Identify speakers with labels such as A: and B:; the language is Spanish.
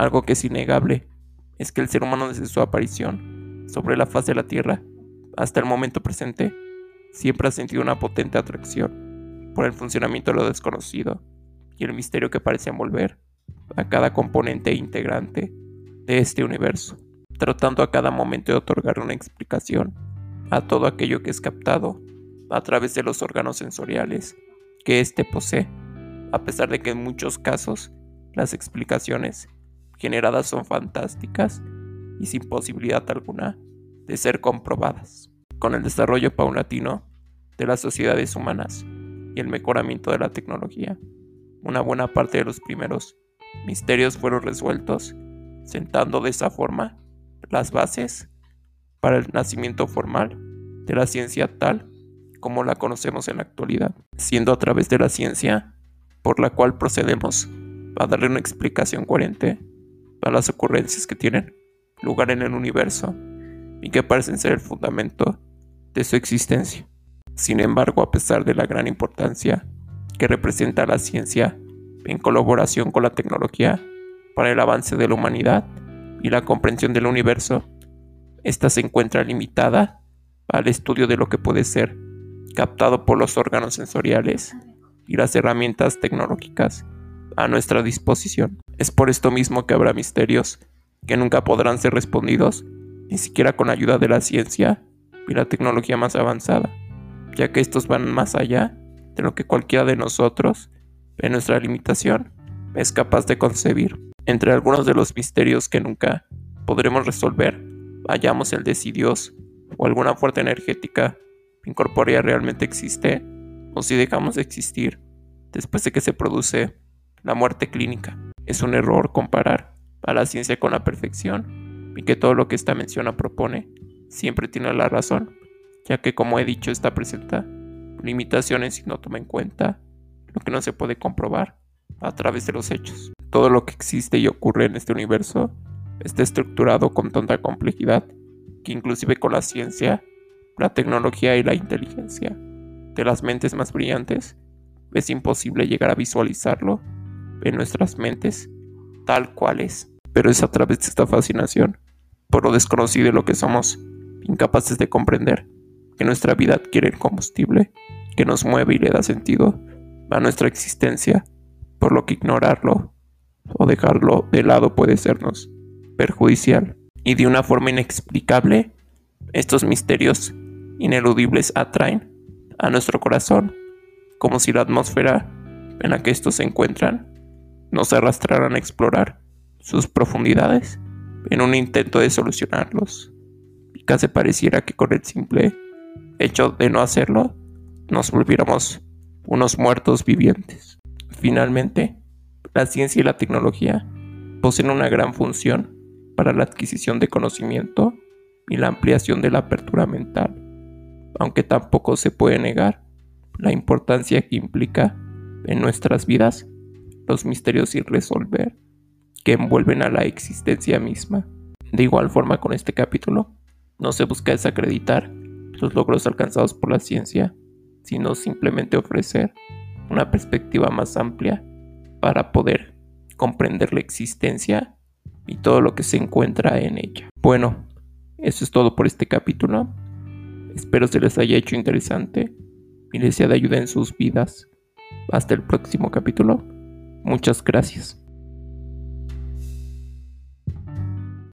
A: Algo que es innegable es que el ser humano desde su aparición sobre la faz de la Tierra hasta el momento presente siempre ha sentido una potente atracción por el funcionamiento de lo desconocido y el misterio que parece envolver a cada componente e integrante de este universo, tratando a cada momento de otorgar una explicación a todo aquello que es captado a través de los órganos sensoriales que éste posee, a pesar de que en muchos casos las explicaciones generadas son fantásticas y sin posibilidad alguna de ser comprobadas. Con el desarrollo paulatino de las sociedades humanas y el mejoramiento de la tecnología, una buena parte de los primeros misterios fueron resueltos, sentando de esa forma las bases para el nacimiento formal de la ciencia tal como la conocemos en la actualidad, siendo a través de la ciencia por la cual procedemos a darle una explicación coherente a las ocurrencias que tienen lugar en el universo y que parecen ser el fundamento de su existencia. Sin embargo, a pesar de la gran importancia que representa la ciencia en colaboración con la tecnología para el avance de la humanidad y la comprensión del universo, esta se encuentra limitada al estudio de lo que puede ser captado por los órganos sensoriales y las herramientas tecnológicas a nuestra disposición. Es por esto mismo que habrá misterios que nunca podrán ser respondidos, ni siquiera con ayuda de la ciencia y la tecnología más avanzada, ya que estos van más allá de lo que cualquiera de nosotros, en nuestra limitación, es capaz de concebir. Entre algunos de los misterios que nunca podremos resolver, hallamos el de si Dios o alguna fuerza energética incorpórea realmente existe o si dejamos de existir después de que se produce la muerte clínica. Es un error comparar a la ciencia con la perfección y que todo lo que esta mención propone siempre tiene la razón, ya que como he dicho esta presenta limitaciones y no toma en cuenta lo que no se puede comprobar a través de los hechos. Todo lo que existe y ocurre en este universo está estructurado con tanta complejidad que inclusive con la ciencia, la tecnología y la inteligencia de las mentes más brillantes es imposible llegar a visualizarlo en nuestras mentes tal cual es. Pero es a través de esta fascinación por lo desconocido y lo que somos incapaces de comprender que nuestra vida adquiere el combustible que nos mueve y le da sentido a nuestra existencia, por lo que ignorarlo o dejarlo de lado puede sernos perjudicial. Y de una forma inexplicable, estos misterios ineludibles atraen a nuestro corazón, como si la atmósfera en la que estos se encuentran nos arrastraran a explorar sus profundidades en un intento de solucionarlos. Y casi pareciera que con el simple hecho de no hacerlo, nos volviéramos unos muertos vivientes. Finalmente, la ciencia y la tecnología poseen una gran función para la adquisición de conocimiento y la ampliación de la apertura mental, aunque tampoco se puede negar la importancia que implica en nuestras vidas los misterios sin resolver que envuelven a la existencia misma. De igual forma con este capítulo, no se busca desacreditar los logros alcanzados por la ciencia, sino simplemente ofrecer una perspectiva más amplia para poder comprender la existencia y todo lo que se encuentra en ella. Bueno, eso es todo por este capítulo. Espero se les haya hecho interesante y les sea de ayuda en sus vidas. Hasta el próximo capítulo. Muchas gracias.